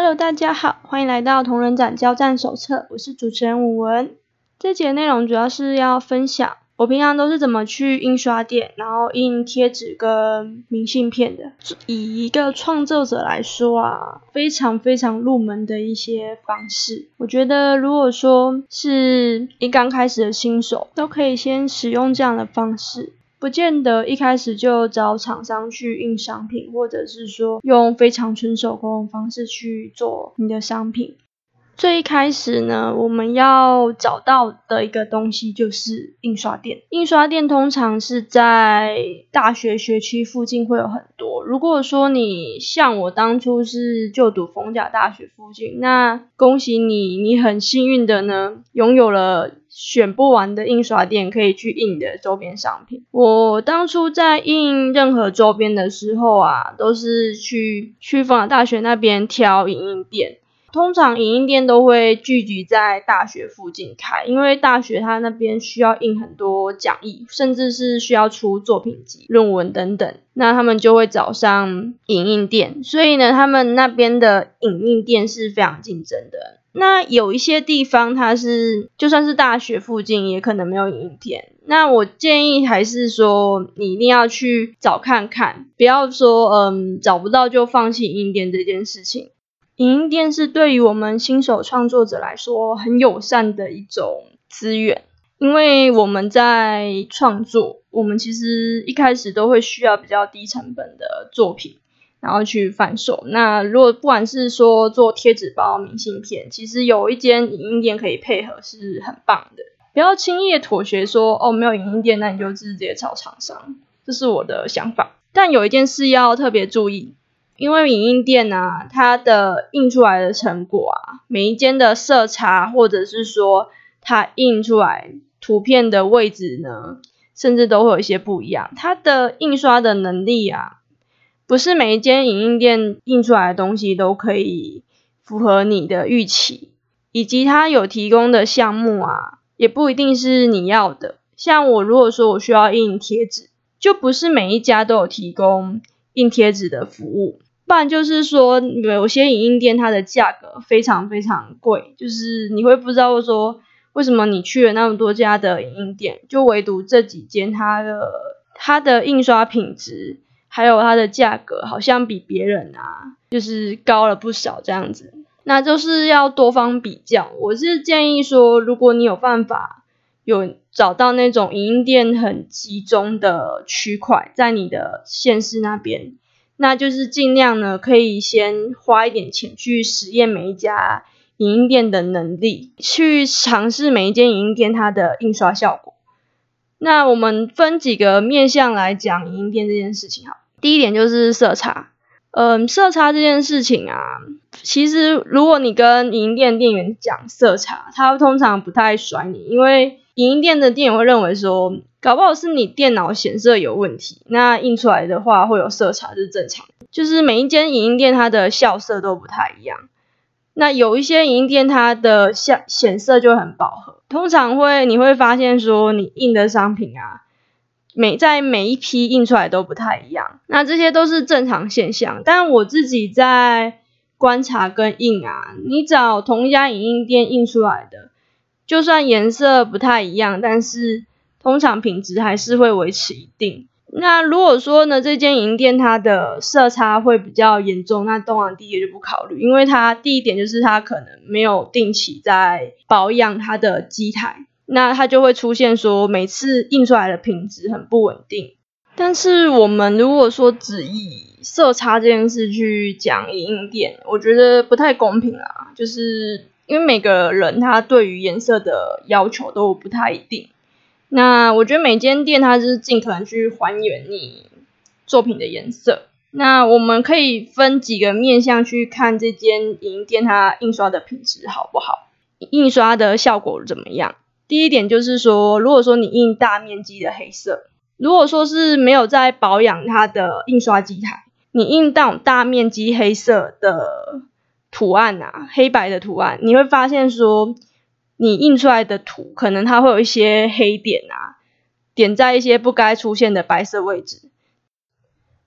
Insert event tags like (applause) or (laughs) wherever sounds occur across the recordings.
Hello，大家好，欢迎来到同人展交战手册，我是主持人武文。这节内容主要是要分享我平常都是怎么去印刷店，然后印贴纸跟明信片的。以一个创作者来说啊，非常非常入门的一些方式。我觉得如果说是一刚开始的新手，都可以先使用这样的方式。不见得一开始就找厂商去印商品，或者是说用非常纯手工方式去做你的商品。最一开始呢，我们要找到的一个东西就是印刷店。印刷店通常是在大学学区附近会有很多。如果说你像我当初是就读逢甲大学附近，那恭喜你，你很幸运的呢，拥有了选不完的印刷店可以去印的周边商品。我当初在印任何周边的时候啊，都是去去逢甲大学那边挑影印店。通常影印店都会聚集在大学附近开，因为大学它那边需要印很多讲义，甚至是需要出作品集、论文等等，那他们就会找上影印店，所以呢，他们那边的影印店是非常竞争的。那有一些地方它是就算是大学附近，也可能没有影印店。那我建议还是说，你一定要去找看看，不要说嗯找不到就放弃影印店这件事情。影音店是对于我们新手创作者来说很友善的一种资源，因为我们在创作，我们其实一开始都会需要比较低成本的作品，然后去贩售。那如果不管是说做贴纸包、明信片，其实有一间影音店可以配合是很棒的。不要轻易妥协说哦，没有影音店，那你就直接找厂商，这是我的想法。但有一件事要特别注意。因为影印店啊，它的印出来的成果啊，每一间的色差，或者是说它印出来图片的位置呢，甚至都会有一些不一样。它的印刷的能力啊，不是每一间影印店印出来的东西都可以符合你的预期，以及它有提供的项目啊，也不一定是你要的。像我如果说我需要印贴纸，就不是每一家都有提供印贴纸的服务。不然就是说，有些影印店它的价格非常非常贵，就是你会不知道说为什么你去了那么多家的影印店，就唯独这几间它的它的印刷品质还有它的价格好像比别人啊就是高了不少这样子，那就是要多方比较。我是建议说，如果你有办法有找到那种影印店很集中的区块，在你的县市那边。那就是尽量呢，可以先花一点钱去实验每一家影音店的能力，去尝试每一间影音店它的印刷效果。那我们分几个面向来讲影音店这件事情哈。第一点就是色差，嗯，色差这件事情啊，其实如果你跟影音店店员讲色差，他通常不太甩你，因为影音店的店员会认为说。搞不好是你电脑显色有问题，那印出来的话会有色差是正常。就是每一间影印店它的校色都不太一样，那有一些影印店它的显显色就很饱和，通常会你会发现说你印的商品啊，每在每一批印出来都不太一样，那这些都是正常现象。但我自己在观察跟印啊，你找同一家影印店印出来的，就算颜色不太一样，但是通常品质还是会维持一定。那如果说呢，这间银店它的色差会比较严重，那东昂第一就不考虑，因为它第一点就是它可能没有定期在保养它的机台，那它就会出现说每次印出来的品质很不稳定。但是我们如果说只以色差这件事去讲影印店，我觉得不太公平啊，就是因为每个人他对于颜色的要求都不太一定。那我觉得每间店它是尽可能去还原你作品的颜色。那我们可以分几个面向去看这间影印店它印刷的品质好不好，印刷的效果怎么样。第一点就是说，如果说你印大面积的黑色，如果说是没有在保养它的印刷机台，你印到大面积黑色的图案啊，黑白的图案，你会发现说。你印出来的图可能它会有一些黑点啊，点在一些不该出现的白色位置。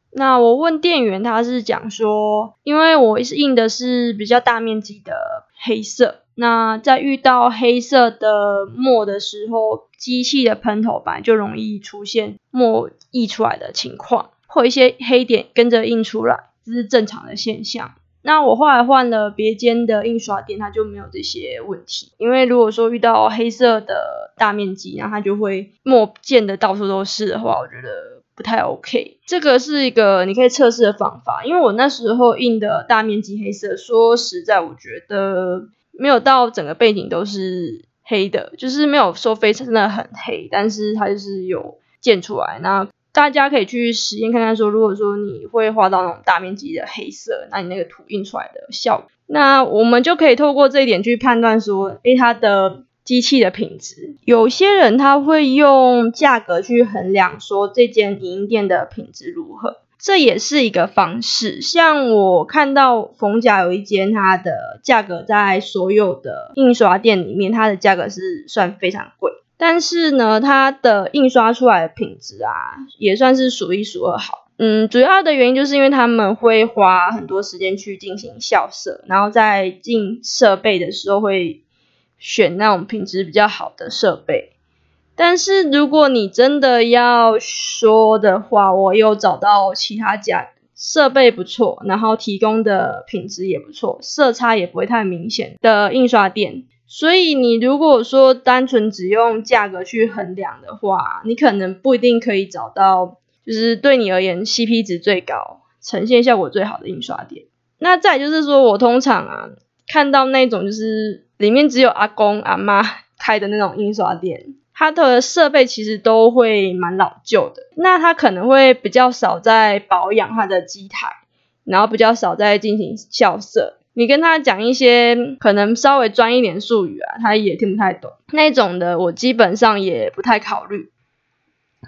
那我问店员，他是讲说，因为我是印的是比较大面积的黑色，那在遇到黑色的墨的时候，机器的喷头板就容易出现墨溢出来的情况，或一些黑点跟着印出来，这是正常的现象。那我后来换了别间的印刷店，它就没有这些问题。因为如果说遇到黑色的大面积，然后它就会墨溅的到处都是的话，我觉得。不太 OK，这个是一个你可以测试的方法。因为我那时候印的大面积黑色，说实在，我觉得没有到整个背景都是黑的，就是没有说非常的很黑，但是它就是有溅出来。那大家可以去实验看看，说如果说你会画到那种大面积的黑色，那你那个图印出来的效果，那我们就可以透过这一点去判断说，诶，它的。机器的品质，有些人他会用价格去衡量，说这间影印店的品质如何，这也是一个方式。像我看到冯甲有一间，它的价格在所有的印刷店里面，它的价格是算非常贵，但是呢，它的印刷出来的品质啊，也算是数一数二好。嗯，主要的原因就是因为他们会花很多时间去进行校色，然后在进设备的时候会。选那种品质比较好的设备，但是如果你真的要说的话，我有找到其他家设备不错，然后提供的品质也不错，色差也不会太明显的印刷店。所以你如果说单纯只用价格去衡量的话，你可能不一定可以找到，就是对你而言 CP 值最高、呈现效果最好的印刷店。那再就是说我通常啊看到那种就是。里面只有阿公阿妈开的那种印刷店，它的设备其实都会蛮老旧的，那它可能会比较少在保养它的机台，然后比较少在进行校色。你跟他讲一些可能稍微专一点术语啊，他也听不太懂。那种的我基本上也不太考虑。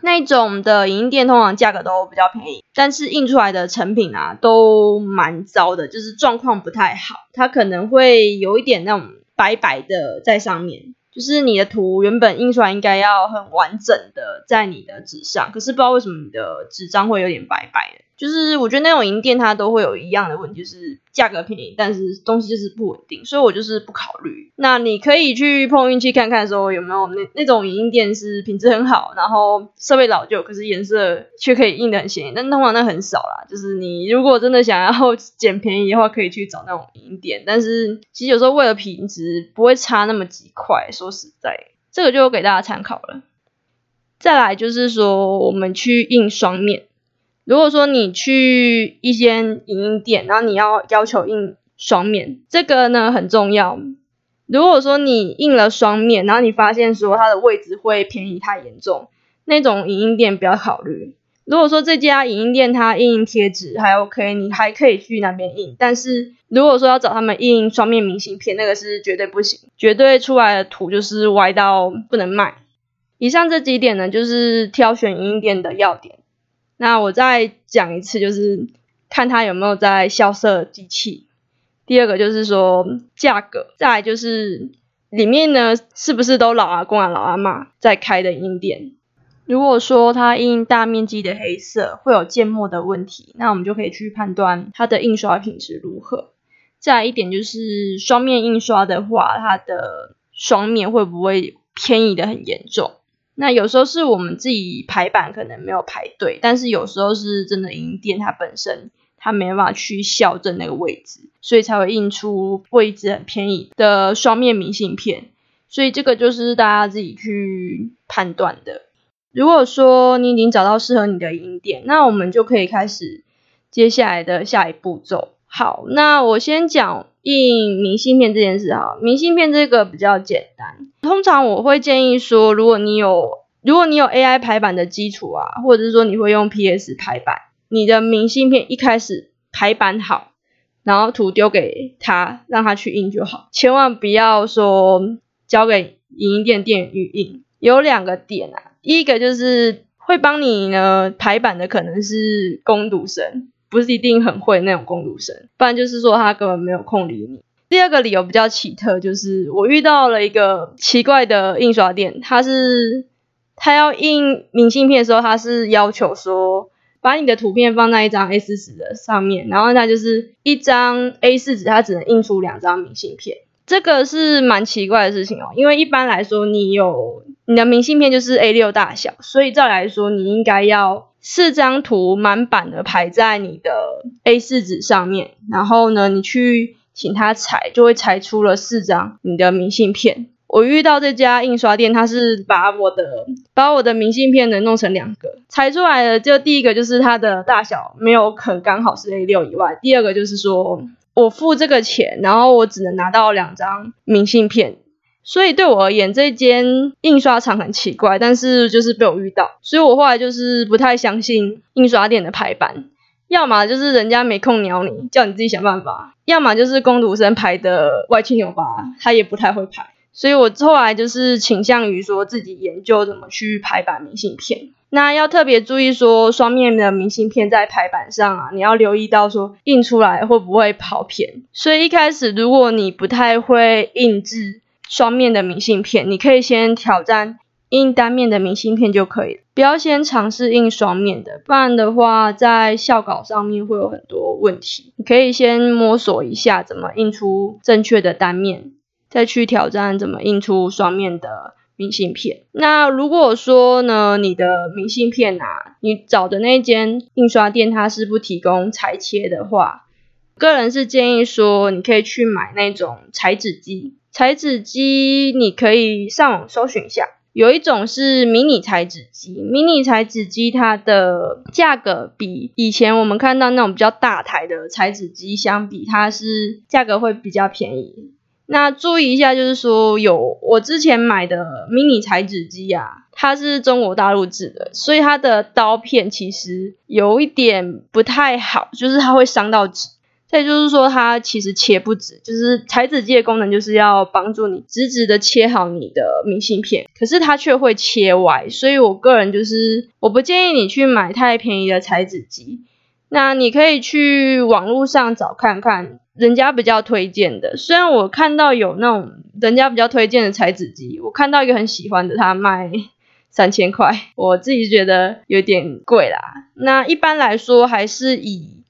那种的影印店通常价格都比较便宜，但是印出来的成品啊都蛮糟的，就是状况不太好。它可能会有一点那种。白白的在上面，就是你的图原本印出来应该要很完整的在你的纸上，可是不知道为什么你的纸张会有点白白的。就是我觉得那种银店它都会有一样的问题，就是价格便宜，但是东西就是不稳定，所以我就是不考虑。那你可以去碰运气看看，说有没有那那种银店是品质很好，然后设备老旧，可是颜色却可以印的很显眼。但通常那很少啦，就是你如果真的想要 (laughs) 捡便宜的话，可以去找那种银店。但是其实有时候为了品质不会差那么几块，说实在，这个就给大家参考了。再来就是说，我们去印双面。如果说你去一间影印店，然后你要要求印双面，这个呢很重要。如果说你印了双面，然后你发现说它的位置会偏移太严重，那种影印店不要考虑。如果说这家影印店它印贴纸还 OK，你还可以去那边印。但是如果说要找他们印双面明信片，那个是绝对不行，绝对出来的图就是歪到不能卖。以上这几点呢，就是挑选影印店的要点。那我再讲一次，就是看它有没有在校色机器。第二个就是说价格，再就是里面呢是不是都老阿公啊、老阿妈在开的印店。如果说它印大面积的黑色会有芥末的问题，那我们就可以去判断它的印刷品质如何。再来一点就是双面印刷的话，它的双面会不会偏移的很严重？那有时候是我们自己排版可能没有排对，但是有时候是真的印店它本身它没办法去校正那个位置，所以才会印出位置很偏移的双面明信片。所以这个就是大家自己去判断的。如果说你已经找到适合你的印店，那我们就可以开始接下来的下一步骤。好，那我先讲印明信片这件事哈。明信片这个比较简单，通常我会建议说，如果你有如果你有 AI 排版的基础啊，或者是说你会用 PS 排版，你的明信片一开始排版好，然后图丢给他，让他去印就好，千万不要说交给影印店店员去印。有两个点啊，一个就是会帮你呢排版的可能是工读生。不是一定很会那种工读生，不然就是说他根本没有空理你。第二个理由比较奇特，就是我遇到了一个奇怪的印刷店，他是他要印明信片的时候，他是要求说把你的图片放在一张 A4 纸的上面，然后那就是一张 A4 纸，它只能印出两张明信片。这个是蛮奇怪的事情哦，因为一般来说，你有你的明信片就是 A6 大小，所以照来说，你应该要四张图满版的排在你的 A4 纸上面，然后呢，你去请他裁，就会裁出了四张你的明信片。我遇到这家印刷店，他是把我的把我的明信片呢弄成两个，裁出来的就第一个就是它的大小没有很刚好是 A6 以外，第二个就是说。我付这个钱，然后我只能拿到两张明信片，所以对我而言，这间印刷厂很奇怪，但是就是被我遇到，所以我后来就是不太相信印刷店的排版，要么就是人家没空鸟你，叫你自己想办法，要么就是工读生排的歪七扭八，他也不太会排，所以我后来就是倾向于说自己研究怎么去排版明信片。那要特别注意说，双面的明信片在排版上啊，你要留意到说印出来会不会跑偏。所以一开始如果你不太会印制双面的明信片，你可以先挑战印单面的明信片就可以了，不要先尝试印双面的，不然的话在校稿上面会有很多问题。你可以先摸索一下怎么印出正确的单面，再去挑战怎么印出双面的。明信片。那如果说呢，你的明信片啊，你找的那间印刷店它是不提供裁切的话，个人是建议说，你可以去买那种裁纸机。裁纸机你可以上网搜寻一下，有一种是迷你裁纸机。迷你裁纸机它的价格比以前我们看到那种比较大台的裁纸机相比，它是价格会比较便宜。那注意一下，就是说有我之前买的迷你裁纸机啊，它是中国大陆制的，所以它的刀片其实有一点不太好，就是它会伤到纸。再就是说，它其实切不直，就是裁纸机的功能就是要帮助你直直的切好你的明信片，可是它却会切歪，所以我个人就是我不建议你去买太便宜的裁纸机。那你可以去网络上找看看。人家比较推荐的，虽然我看到有那种人家比较推荐的裁纸机，我看到一个很喜欢的，它卖三千块，我自己觉得有点贵啦。那一般来说，还是以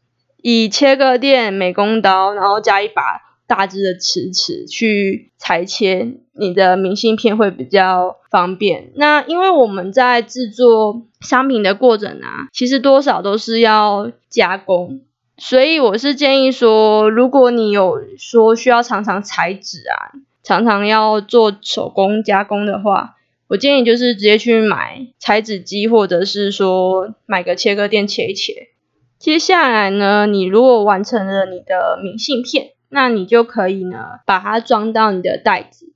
以切割店美工刀，然后加一把大只的尺尺去裁切你的明信片会比较方便。那因为我们在制作商品的过程啊，其实多少都是要加工。所以我是建议说，如果你有说需要常常裁纸啊，常常要做手工加工的话，我建议就是直接去买裁纸机，或者是说买个切割店切一切。接下来呢，你如果完成了你的明信片，那你就可以呢把它装到你的袋子。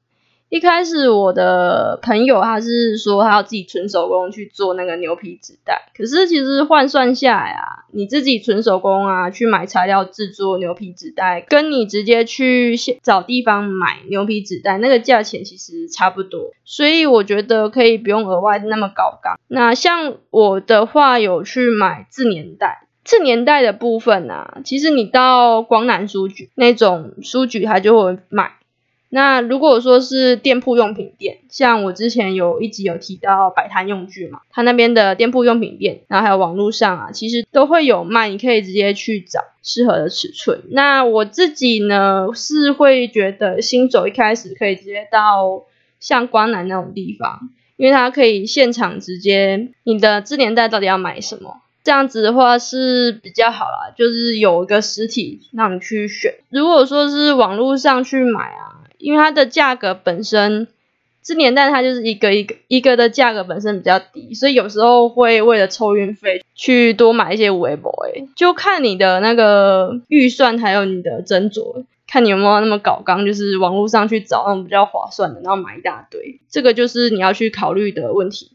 一开始我的朋友他是说他要自己纯手工去做那个牛皮纸袋，可是其实换算下来啊，你自己纯手工啊去买材料制作牛皮纸袋，跟你直接去找地方买牛皮纸袋那个价钱其实差不多，所以我觉得可以不用额外那么高杠。那像我的话有去买自粘袋，字年代的部分啊，其实你到光南书局那种书局它就会卖。那如果说是店铺用品店，像我之前有一集有提到摆摊用具嘛，他那边的店铺用品店，然后还有网络上啊，其实都会有卖，你可以直接去找适合的尺寸。那我自己呢是会觉得新手一开始可以直接到像光南那种地方，因为它可以现场直接你的字年代到底要买什么，这样子的话是比较好啦，就是有一个实体让你去选。如果说是网络上去买啊。因为它的价格本身，这年代它就是一个一个一个的价格本身比较低，所以有时候会为了抽运费去多买一些五 A 博诶，就看你的那个预算还有你的斟酌，看你有没有那么搞刚，就是网络上去找那种比较划算的，然后买一大堆，这个就是你要去考虑的问题。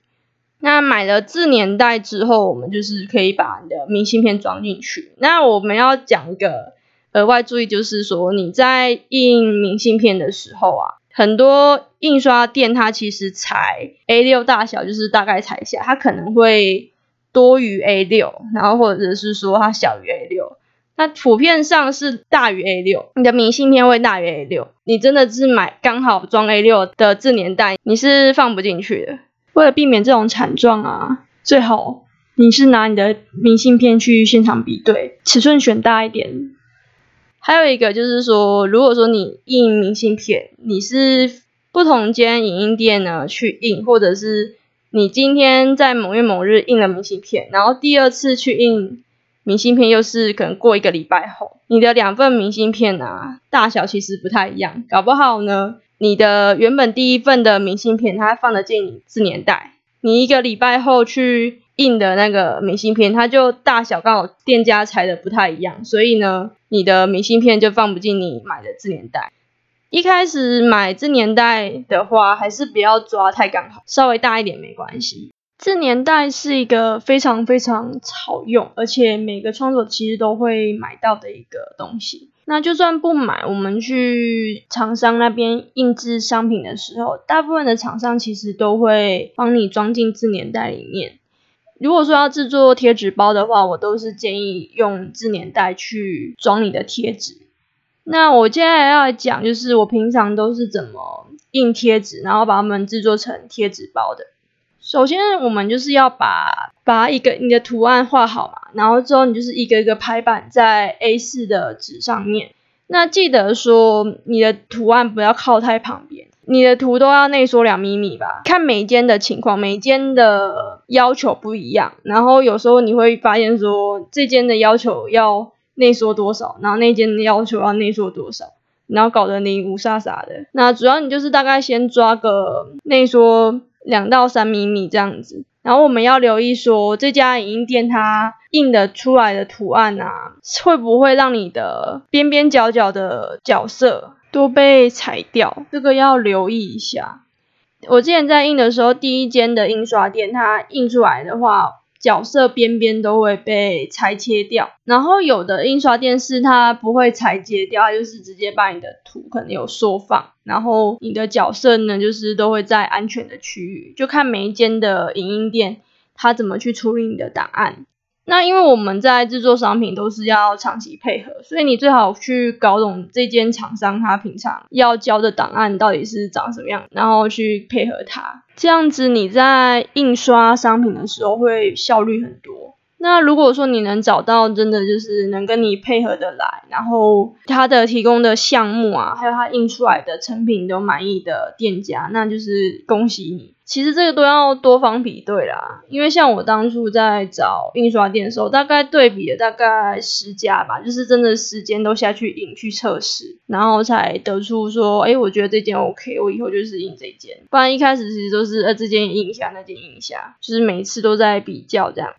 那买了字年代之后，我们就是可以把你的明信片装进去。那我们要讲一个。额外注意就是说，你在印明信片的时候啊，很多印刷店它其实裁 A6 大小，就是大概裁一下，它可能会多于 A6，然后或者是说它小于 A6，那普遍上是大于 A6，你的明信片会大于 A6，你真的是买刚好装 A6 的字年代，你是放不进去的。为了避免这种惨状啊，最好你是拿你的明信片去现场比对，尺寸选大一点。还有一个就是说，如果说你印明信片，你是不同间影印店呢去印，或者是你今天在某月某日印了明信片，然后第二次去印明信片又是可能过一个礼拜后，你的两份明信片啊大小其实不太一样，搞不好呢，你的原本第一份的明信片它放得进字年代，你一个礼拜后去。印的那个明信片，它就大小刚好店家裁的不太一样，所以呢，你的明信片就放不进你买的字年代。一开始买字年代的话，还是不要抓太刚好，稍微大一点没关系。字年代是一个非常非常好用，而且每个创作其实都会买到的一个东西。那就算不买，我们去厂商那边印制商品的时候，大部分的厂商其实都会帮你装进自粘袋里面。如果说要制作贴纸包的话，我都是建议用自粘袋去装你的贴纸。那我接下来要讲，就是我平常都是怎么印贴纸，然后把它们制作成贴纸包的。首先，我们就是要把把一个你的图案画好嘛，然后之后你就是一个一个排版在 A4 的纸上面。那记得说，你的图案不要靠太旁边。你的图都要内缩两米米吧，看每间的情况，每间的要求不一样，然后有时候你会发现说这间的要求要内缩多少，然后那间的要求要内缩多少，然后搞得你五傻傻的。那主要你就是大概先抓个内缩两到三厘米这样子，然后我们要留意说这家影印店它印的出来的图案啊，会不会让你的边边角角的角色。都被裁掉，这个要留意一下。我之前在印的时候，第一间的印刷店，它印出来的话，角色边边都会被裁切掉。然后有的印刷店是它不会裁切掉，它就是直接把你的图可能有缩放，然后你的角色呢，就是都会在安全的区域，就看每一间的影音店，它怎么去处理你的档案。那因为我们在制作商品都是要长期配合，所以你最好去搞懂这间厂商他平常要交的档案到底是长什么样，然后去配合他，这样子你在印刷商品的时候会效率很多。那如果说你能找到真的就是能跟你配合的来，然后他的提供的项目啊，还有他印出来的成品都满意的店家，那就是恭喜你。其实这个都要多方比对啦，因为像我当初在找印刷店的时候，大概对比了大概十家吧，就是真的时间都下去印去测试，然后才得出说，哎，我觉得这件 OK，我以后就是印这件。不然一开始其实都是呃这件印一下，那件印一下，就是每一次都在比较这样。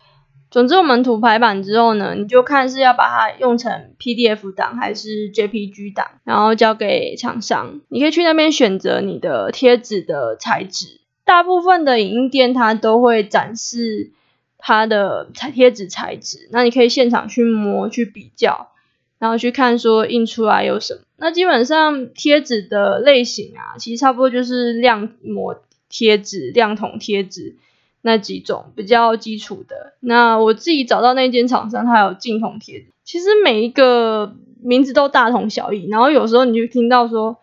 总之，我们图排版之后呢，你就看是要把它用成 PDF 档还是 JPG 档，然后交给厂商。你可以去那边选择你的贴纸的材质。大部分的影印店它都会展示它的彩贴纸材质，那你可以现场去摸去比较，然后去看说印出来有什么。那基本上贴纸的类型啊，其实差不多就是亮膜贴纸、亮筒贴纸。那几种比较基础的，那我自己找到那间厂商，它有镜筒贴纸。其实每一个名字都大同小异，然后有时候你就听到说，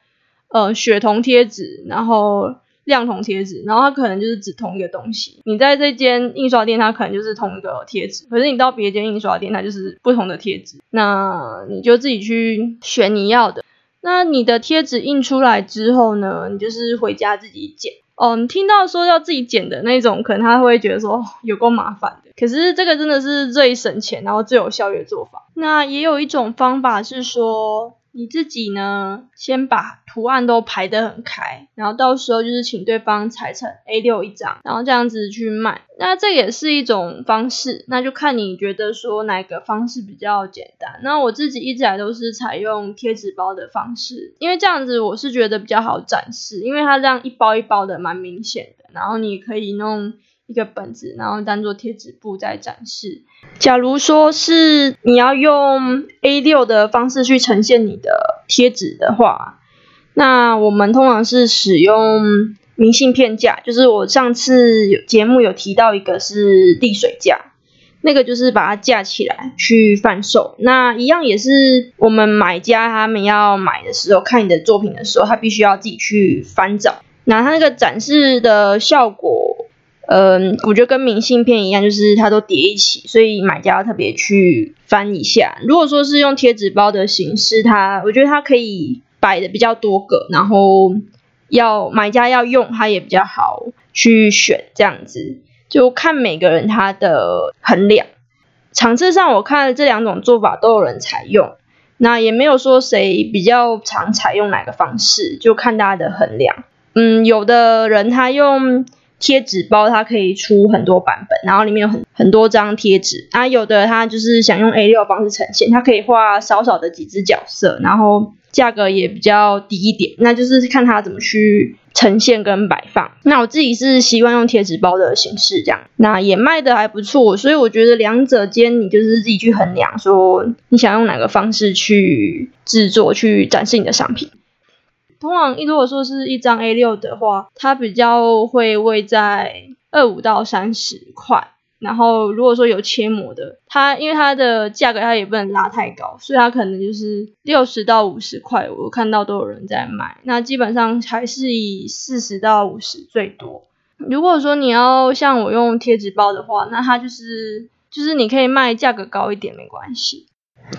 呃，雪铜贴纸，然后亮铜贴纸，然后它可能就是指同一个东西。你在这间印刷店，它可能就是同一个贴纸，可是你到别间印刷店，它就是不同的贴纸。那你就自己去选你要的。那你的贴纸印出来之后呢，你就是回家自己剪。嗯，听到说要自己剪的那种，可能他会觉得说有够麻烦的。可是这个真的是最省钱，然后最有效率的做法。那也有一种方法是说。你自己呢，先把图案都排得很开，然后到时候就是请对方裁成 A6 一张，然后这样子去卖。那这也是一种方式，那就看你觉得说哪个方式比较简单。那我自己一直来都是采用贴纸包的方式，因为这样子我是觉得比较好展示，因为它这样一包一包的蛮明显的，然后你可以弄。一个本子，然后当做贴纸布在展示。假如说是你要用 A6 的方式去呈现你的贴纸的话，那我们通常是使用明信片架，就是我上次有节目有提到一个是沥水架，那个就是把它架起来去贩售。那一样也是我们买家他们要买的时候看你的作品的时候，他必须要自己去翻找，那它那个展示的效果。嗯，我觉得跟明信片一样，就是它都叠一起，所以买家要特别去翻一下。如果说是用贴纸包的形式，它我觉得它可以摆的比较多个，然后要买家要用它也比较好去选，这样子就看每个人他的衡量。场次上我看这两种做法都有人采用，那也没有说谁比较常采用哪个方式，就看大家的衡量。嗯，有的人他用。贴纸包它可以出很多版本，然后里面有很很多张贴纸啊。有的他就是想用 A 六方式呈现，它可以画少少的几只角色，然后价格也比较低一点。那就是看他怎么去呈现跟摆放。那我自己是习惯用贴纸包的形式这样，那也卖的还不错。所以我觉得两者间你就是自己去衡量，说你想用哪个方式去制作、去展示你的商品。通常，如果说是一张 A 六的话，它比较会位在二五到三十块。然后，如果说有切膜的，它因为它的价格它也不能拉太高，所以它可能就是六十到五十块。我看到都有人在卖，那基本上还是以四十到五十最多。如果说你要像我用贴纸包的话，那它就是就是你可以卖价格高一点没关系。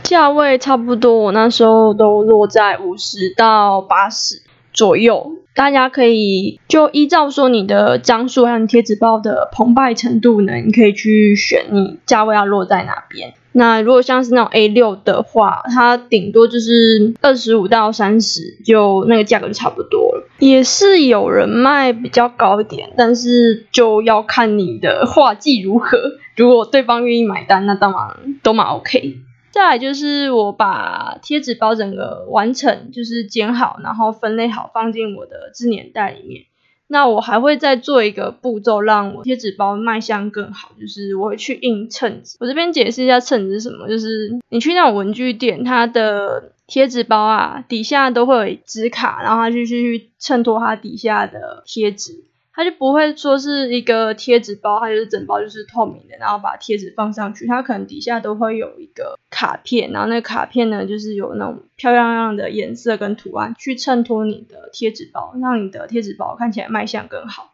价位差不多，我那时候都落在五十到八十左右。大家可以就依照说你的张数还有贴纸包的澎湃程度呢，你可以去选你价位要落在哪边。那如果像是那种 A 六的话，它顶多就是二十五到三十，就那个价格就差不多了。也是有人卖比较高一点，但是就要看你的画技如何。如果对方愿意买单，那当然都蛮 OK。再来就是我把贴纸包整个完成，就是剪好，然后分类好，放进我的自粘袋里面。那我还会再做一个步骤，让我贴纸包卖相更好，就是我会去印衬纸。我这边解释一下衬纸是什么，就是你去那种文具店，它的贴纸包啊，底下都会有纸卡，然后它就去衬托它底下的贴纸。它就不会说是一个贴纸包，它就是整包就是透明的，然后把贴纸放上去，它可能底下都会有一个卡片，然后那个卡片呢就是有那种漂亮亮的颜色跟图案去衬托你的贴纸包，让你的贴纸包看起来卖相更好。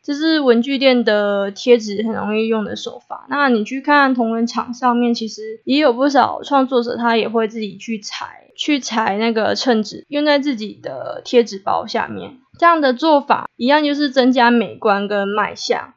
这是文具店的贴纸很容易用的手法。那你去看同仁场上面，其实也有不少创作者，他也会自己去裁，去裁那个衬纸，用在自己的贴纸包下面。这样的做法一样就是增加美观跟卖相。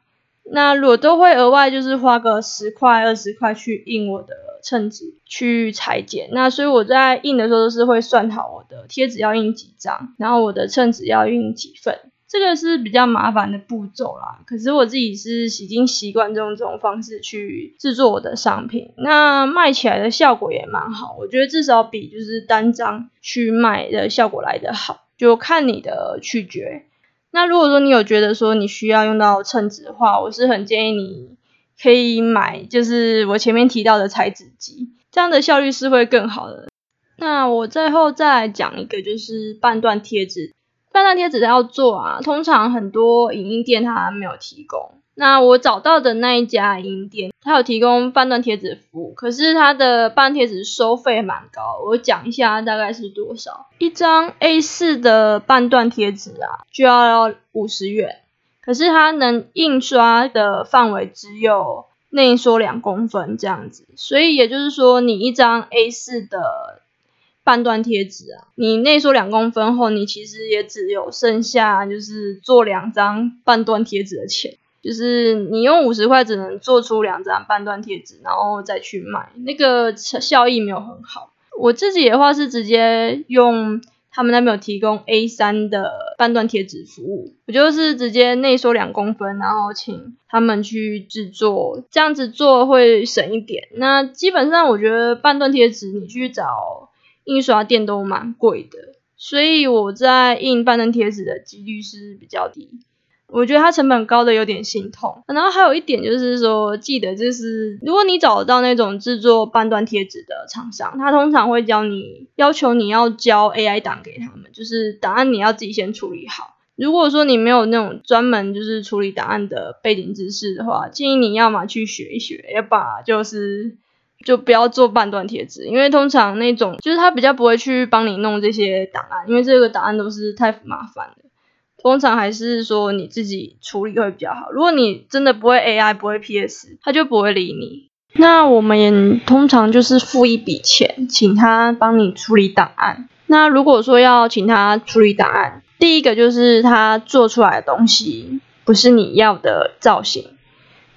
那我都会额外就是花个十块二十块去印我的衬纸，去裁剪。那所以我在印的时候都是会算好我的贴纸要印几张，然后我的衬纸要印几份。这个是比较麻烦的步骤啦。可是我自己是已经习惯用这种方式去制作我的商品，那卖起来的效果也蛮好。我觉得至少比就是单张去卖的效果来得好。就看你的取决。那如果说你有觉得说你需要用到称纸的话，我是很建议你可以买，就是我前面提到的裁纸机，这样的效率是会更好的。那我最后再讲一个，就是半段贴纸。半段贴纸要做啊，通常很多影音店它没有提供。那我找到的那一家银店，它有提供半段贴纸服务，可是它的半贴纸收费蛮高。我讲一下大概是多少，一张 A4 的半段贴纸啊，就要五十元，可是它能印刷的范围只有内缩两公分这样子，所以也就是说，你一张 A4 的半段贴纸啊，你内缩两公分后，你其实也只有剩下就是做两张半段贴纸的钱。就是你用五十块只能做出两张半段贴纸，然后再去卖，那个效益没有很好。我自己的话是直接用他们那边有提供 A 三的半段贴纸服务，我就是直接内缩两公分，然后请他们去制作，这样子做会省一点。那基本上我觉得半段贴纸你去找印刷店都蛮贵的，所以我在印半段贴纸的几率是比较低。我觉得它成本高的有点心痛，然后还有一点就是说，记得就是如果你找到那种制作半段贴纸的厂商，他通常会教你要求你要交 AI 档给他们，就是档案你要自己先处理好。如果说你没有那种专门就是处理档案的背景知识的话，建议你要么去学一学，要不就是就不要做半段贴纸，因为通常那种就是他比较不会去帮你弄这些档案，因为这个档案都是太麻烦了。通常还是说你自己处理会比较好。如果你真的不会 AI，不会 PS，他就不会理你。那我们通常就是付一笔钱，请他帮你处理档案。那如果说要请他处理档案，第一个就是他做出来的东西不是你要的造型，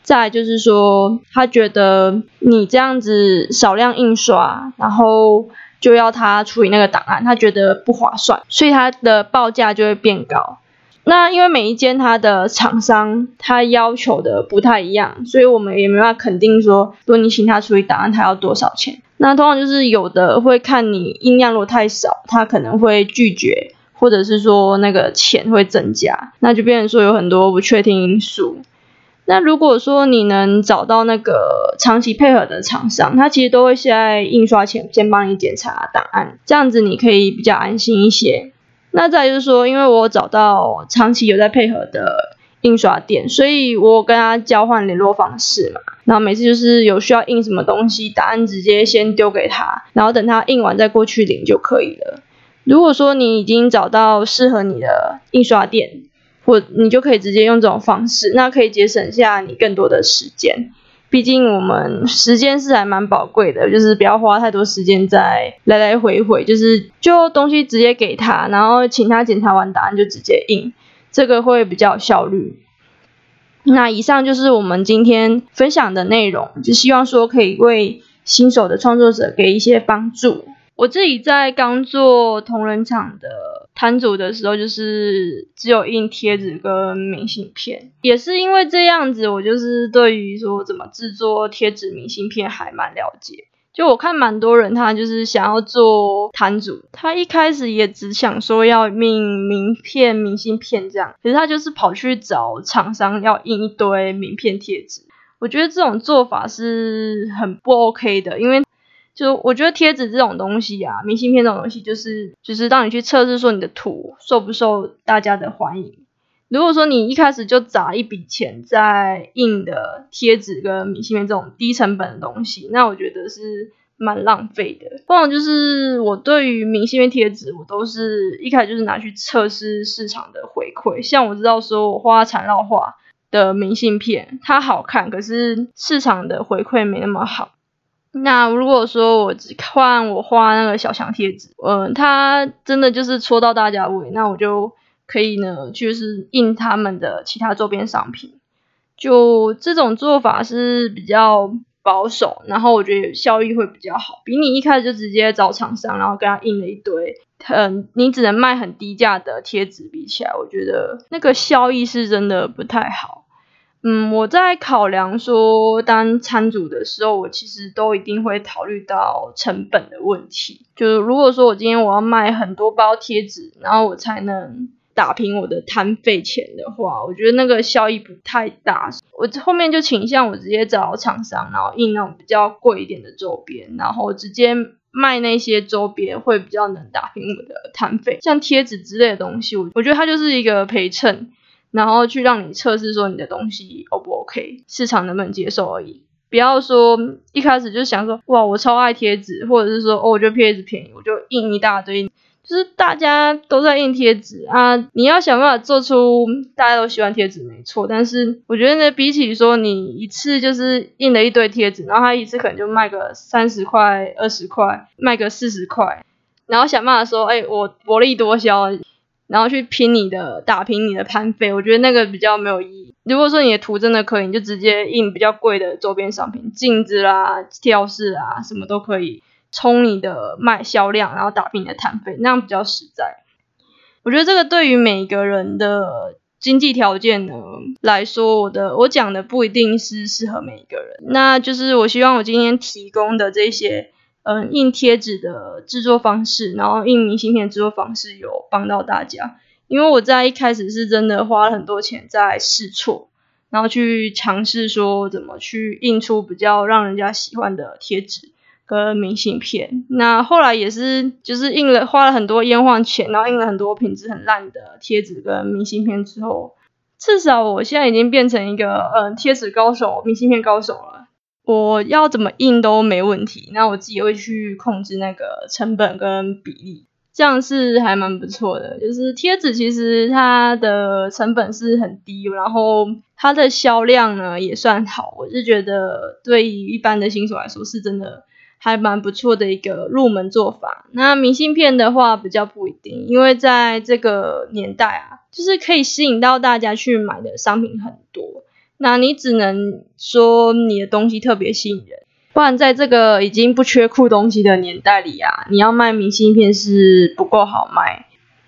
再就是说他觉得你这样子少量印刷，然后就要他处理那个档案，他觉得不划算，所以他的报价就会变高。那因为每一间它的厂商它要求的不太一样，所以我们也没办法肯定说，如果你请他处理档案，他要多少钱。那通常就是有的会看你音量如果太少，他可能会拒绝。或者是说那个钱会增加，那就变成说有很多不确定因素。那如果说你能找到那个长期配合的厂商，他其实都会在印刷前先帮你检查档案，这样子你可以比较安心一些。那再就是说，因为我找到长期有在配合的印刷店，所以我跟他交换联络方式嘛，然后每次就是有需要印什么东西，答案直接先丢给他，然后等他印完再过去领就可以了。如果说你已经找到适合你的印刷店，或你就可以直接用这种方式，那可以节省下你更多的时间。毕竟我们时间是还蛮宝贵的，就是不要花太多时间在来来回回，就是就东西直接给他，然后请他检查完答案就直接印，这个会比较有效率。那以上就是我们今天分享的内容，就希望说可以为新手的创作者给一些帮助。我自己在刚做同仁厂的摊主的时候，就是只有印贴纸跟明信片，也是因为这样子，我就是对于说怎么制作贴纸、明信片还蛮了解。就我看蛮多人，他就是想要做摊主，他一开始也只想说要印名片、明信片这样，可是他就是跑去找厂商要印一堆名片贴纸。我觉得这种做法是很不 OK 的，因为。就我觉得贴纸这种东西啊，明信片这种东西，就是就是当你去测试说你的图受不受大家的欢迎。如果说你一开始就砸一笔钱在印的贴纸跟明信片这种低成本的东西，那我觉得是蛮浪费的。不然就是我对于明信片贴纸，我都是一开始就是拿去测试市场的回馈。像我知道说我画缠绕画的明信片，它好看，可是市场的回馈没那么好。那如果说我只看我画那个小墙贴纸，嗯，它真的就是戳到大家胃，那我就可以呢，就是印他们的其他周边商品。就这种做法是比较保守，然后我觉得效益会比较好，比你一开始就直接找厂商，然后跟他印了一堆，嗯，你只能卖很低价的贴纸比起来，我觉得那个效益是真的不太好。嗯，我在考量说当餐主的时候，我其实都一定会考虑到成本的问题。就是如果说我今天我要卖很多包贴纸，然后我才能打平我的摊费钱的话，我觉得那个效益不太大。我后面就倾向我直接找厂商，然后印那种比较贵一点的周边，然后直接卖那些周边会比较能打平我的摊费。像贴纸之类的东西，我我觉得它就是一个陪衬。然后去让你测试说你的东西 O 不 OK，市场能不能接受而已。不要说一开始就想说哇我超爱贴纸，或者是说哦我觉得贴纸便宜，我就印一大堆。就是大家都在印贴纸啊，你要想办法做出大家都喜欢贴纸没错。但是我觉得呢，比起说你一次就是印了一堆贴纸，然后他一次可能就卖个三十块、二十块，卖个四十块，然后想办法说哎我薄利多销。然后去拼你的打拼你的摊费，我觉得那个比较没有意义。如果说你的图真的可以，你就直接印比较贵的周边商品，镜子啦、吊饰啊，什么都可以冲你的卖销量，然后打拼你的摊费，那样比较实在。我觉得这个对于每个人的经济条件呢来说，我的我讲的不一定是适合每一个人。那就是我希望我今天提供的这些。嗯，印贴纸的制作方式，然后印明信片制作方式有帮到大家，因为我在一开始是真的花了很多钱在试错，然后去尝试说怎么去印出比较让人家喜欢的贴纸跟明信片。那后来也是就是印了花了很多冤枉钱，然后印了很多品质很烂的贴纸跟明信片之后，至少我现在已经变成一个嗯贴纸高手、明信片高手了。我要怎么印都没问题，那我自己会去控制那个成本跟比例。这样是还蛮不错的。就是贴纸其实它的成本是很低，然后它的销量呢也算好，我是觉得对于一般的新手来说是真的还蛮不错的一个入门做法。那明信片的话比较不一定，因为在这个年代啊，就是可以吸引到大家去买的商品很多，那你只能说你的东西特别吸引人。不然，在这个已经不缺酷东西的年代里啊，你要卖明信片是不够好卖，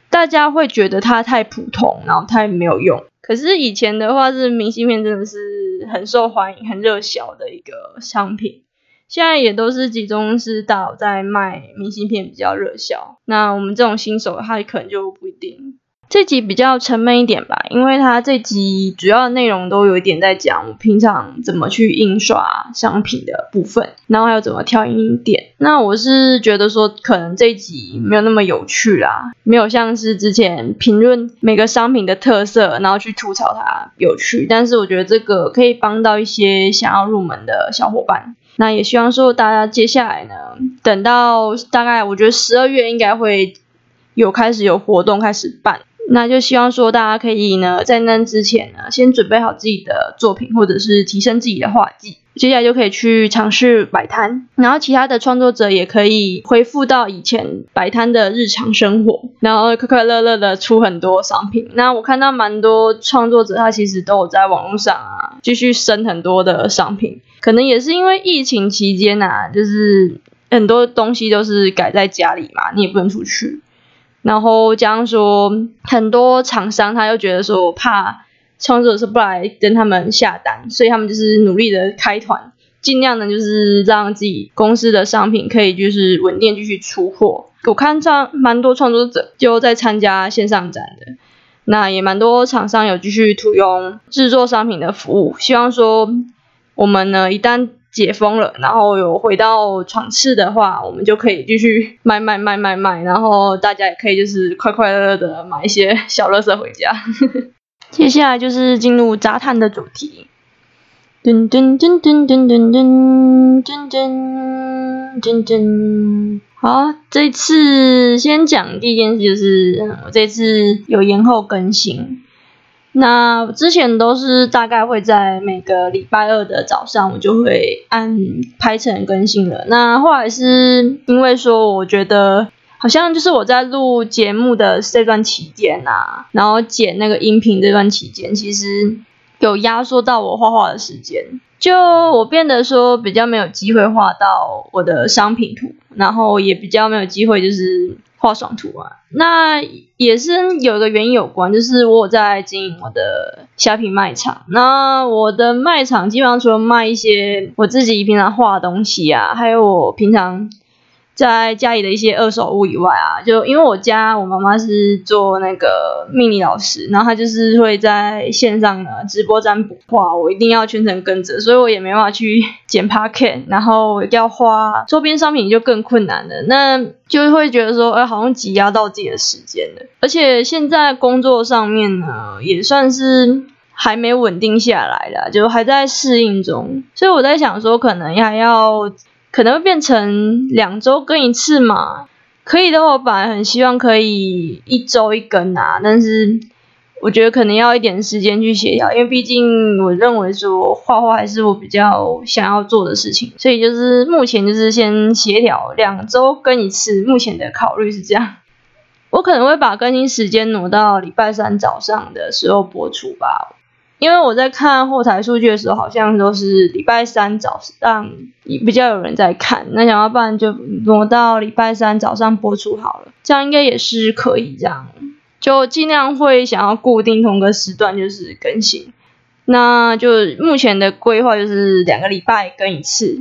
大家会觉得它太普通，然后太没有用。可是以前的话，是明信片真的是很受欢迎、很热销的一个商品。现在也都是集中是大在卖明信片比较热销，那我们这种新手，他可能就不一定。这集比较沉闷一点吧，因为它这集主要的内容都有一点在讲我平常怎么去印刷商品的部分，然后还有怎么挑印点。那我是觉得说，可能这集没有那么有趣啦，没有像是之前评论每个商品的特色，然后去吐槽它有趣。但是我觉得这个可以帮到一些想要入门的小伙伴。那也希望说大家接下来呢，等到大概我觉得十二月应该会有开始有活动开始办。那就希望说大家可以呢，在那之前呢，先准备好自己的作品，或者是提升自己的画技，接下来就可以去尝试摆摊。然后其他的创作者也可以恢复到以前摆摊的日常生活，然后快快乐乐的出很多商品。那我看到蛮多创作者，他其实都有在网络上啊，继续生很多的商品。可能也是因为疫情期间呐，就是很多东西都是改在家里嘛，你也不能出去。然后加上说，很多厂商他又觉得说，怕创作者是不来跟他们下单，所以他们就是努力的开团，尽量的就是让自己公司的商品可以就是稳定继续出货。我看上蛮多创作者就在参加线上展的，那也蛮多厂商有继续图用制作商品的服务，希望说我们呢一旦。解封了，然后有回到床次的话，我们就可以继续卖卖卖卖卖，然后大家也可以就是快快乐乐的买一些小乐色回家。接下来就是进入杂谈的主题。噔噔噔噔噔噔噔噔噔噔噔。好，这次先讲第一件事，就是我这次有延后更新。那之前都是大概会在每个礼拜二的早上，我就会按排程更新了。那后来是因为说，我觉得好像就是我在录节目的这段期间啊，然后剪那个音频这段期间，其实有压缩到我画画的时间，就我变得说比较没有机会画到我的商品图，然后也比较没有机会就是。画爽图啊，那也是有一个原因有关，就是我有在经营我的虾皮卖场。那我的卖场基本上除了卖一些我自己平常画的东西啊，还有我平常。在家里的一些二手物以外啊，就因为我家我妈妈是做那个命理老师，然后她就是会在线上呢直播占卜画，我一定要全程跟着，所以我也没办法去剪 p a c k e t 然后要花周边商品就更困难了，那就会觉得说，哎，好像挤压到自己的时间了，而且现在工作上面呢也算是还没稳定下来的，就还在适应中，所以我在想说，可能还要。可能会变成两周更一次嘛？可以的话，我本来很希望可以一周一更啊，但是我觉得可能要一点时间去协调，因为毕竟我认为说画画还是我比较想要做的事情，所以就是目前就是先协调两周更一次，目前的考虑是这样。我可能会把更新时间挪到礼拜三早上的时候播出吧。因为我在看后台数据的时候，好像都是礼拜三早上比较有人在看，那想要不然就挪到礼拜三早上播出好了，这样应该也是可以这样，就尽量会想要固定同个时段就是更新，那就目前的规划就是两个礼拜更一次，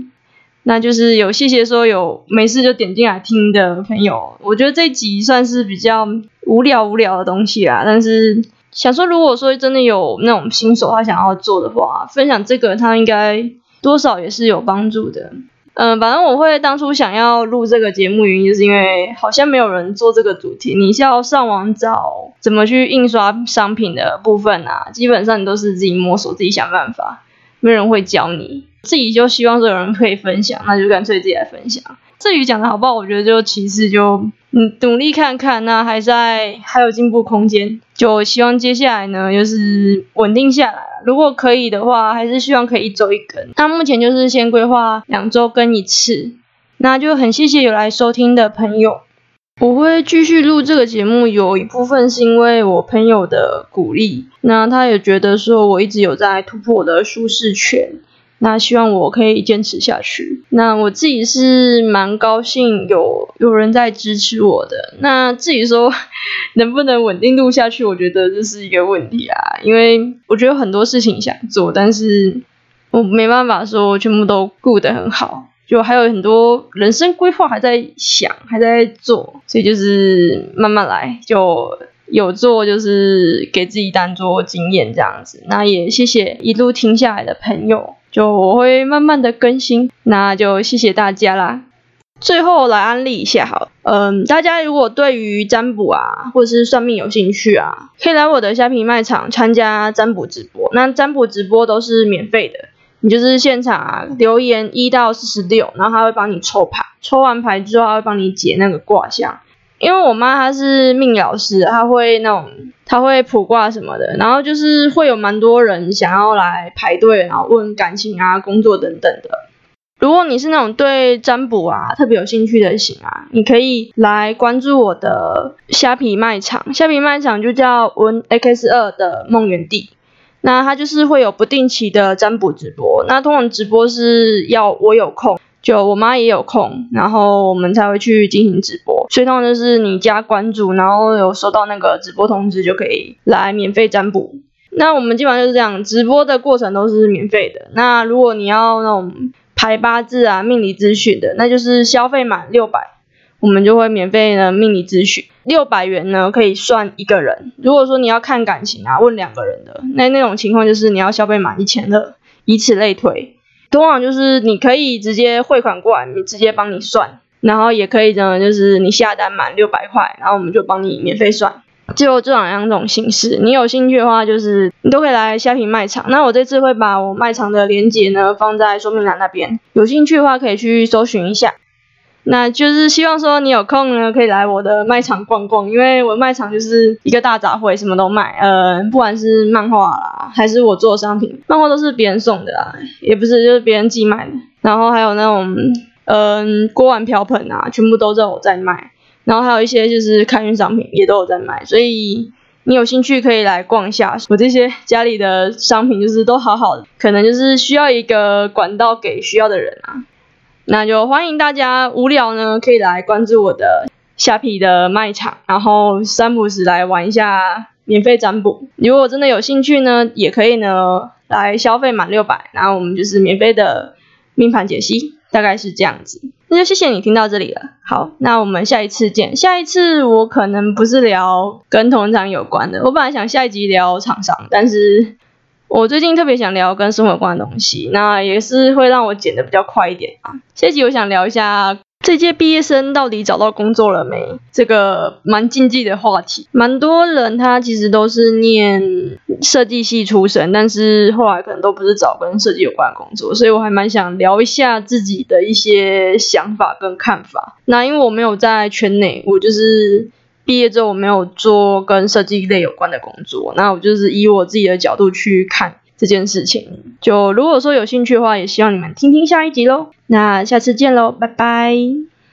那就是有谢谢说有没事就点进来听的朋友，我觉得这集算是比较无聊无聊的东西啦，但是。想说，如果说真的有那种新手他想要做的话，分享这个他应该多少也是有帮助的。嗯，反正我会当初想要录这个节目，原因就是因为好像没有人做这个主题。你是要上网找怎么去印刷商品的部分啊，基本上你都是自己摸索、自己想办法，没人会教你。自己就希望说有人可以分享，那就干脆自己来分享。至于讲的好不好，我觉得就其次就嗯努力看看，那还在还有进步空间，就希望接下来呢就是稳定下来。如果可以的话，还是希望可以一周一更。那目前就是先规划两周更一次，那就很谢谢有来收听的朋友。我会继续录这个节目，有一部分是因为我朋友的鼓励，那他也觉得说我一直有在突破我的舒适圈，那希望我可以坚持下去。那我自己是蛮高兴有有人在支持我的。那至于说能不能稳定录下去，我觉得这是一个问题啊，因为我觉得很多事情想做，但是我没办法说全部都顾得很好。就还有很多人生规划还在想，还在做，所以就是慢慢来，就有做就是给自己当做经验这样子。那也谢谢一路听下来的朋友，就我会慢慢的更新，那就谢谢大家啦。最后来安利一下好，嗯，大家如果对于占卜啊或者是算命有兴趣啊，可以来我的虾皮卖场参加占卜直播。那占卜直播都是免费的。你就是现场，留言一到四十六，然后他会帮你抽牌，抽完牌之后他会帮你解那个卦象。因为我妈她是命老师，她会那种，她会卜卦什么的，然后就是会有蛮多人想要来排队，然后问感情啊、工作等等的。如果你是那种对占卜啊特别有兴趣的型啊，你可以来关注我的虾皮卖场，虾皮卖场就叫文 X 二的梦园地。那他就是会有不定期的占卜直播，那通常直播是要我有空，就我妈也有空，然后我们才会去进行直播。所以通常就是你加关注，然后有收到那个直播通知，就可以来免费占卜。那我们基本上就是这样，直播的过程都是免费的。那如果你要那种排八字啊、命理咨询的，那就是消费满六百。我们就会免费的命理咨询，六百元呢可以算一个人。如果说你要看感情啊，问两个人的，那那种情况就是你要消费满一千二，以此类推。通常就是你可以直接汇款过来，你直接帮你算，然后也可以呢，就是你下单满六百块，然后我们就帮你免费算。就这两两种形式，你有兴趣的话，就是你都可以来虾皮卖场。那我这次会把我卖场的链接呢放在说明栏那边，有兴趣的话可以去搜寻一下。那就是希望说你有空呢，可以来我的卖场逛逛，因为我卖场就是一个大杂烩，什么都卖。呃，不管是漫画啦，还是我做商品，漫画都是别人送的啦，也不是就是别人寄卖的。然后还有那种，嗯，锅碗瓢盆啊，全部都在我在卖。然后还有一些就是开运商品也都有在卖，所以你有兴趣可以来逛一下。我这些家里的商品就是都好好的，可能就是需要一个管道给需要的人啊。那就欢迎大家无聊呢，可以来关注我的虾皮的卖场，然后三不时来玩一下免费占卜。如果真的有兴趣呢，也可以呢来消费满六百，然后我们就是免费的命盘解析，大概是这样子。那就谢谢你听到这里了。好，那我们下一次见。下一次我可能不是聊跟同厂有关的，我本来想下一集聊厂商，但是。我最近特别想聊跟生活有关的东西，那也是会让我剪的比较快一点啊。这集我想聊一下这届毕业生到底找到工作了没？这个蛮禁忌的话题。蛮多人他其实都是念设计系出身，但是后来可能都不是找跟设计有关的工作，所以我还蛮想聊一下自己的一些想法跟看法。那因为我没有在圈内，我就是。毕业之后我没有做跟设计类有关的工作，那我就是以我自己的角度去看这件事情。就如果说有兴趣的话，也希望你们听听下一集喽。那下次见喽，拜拜。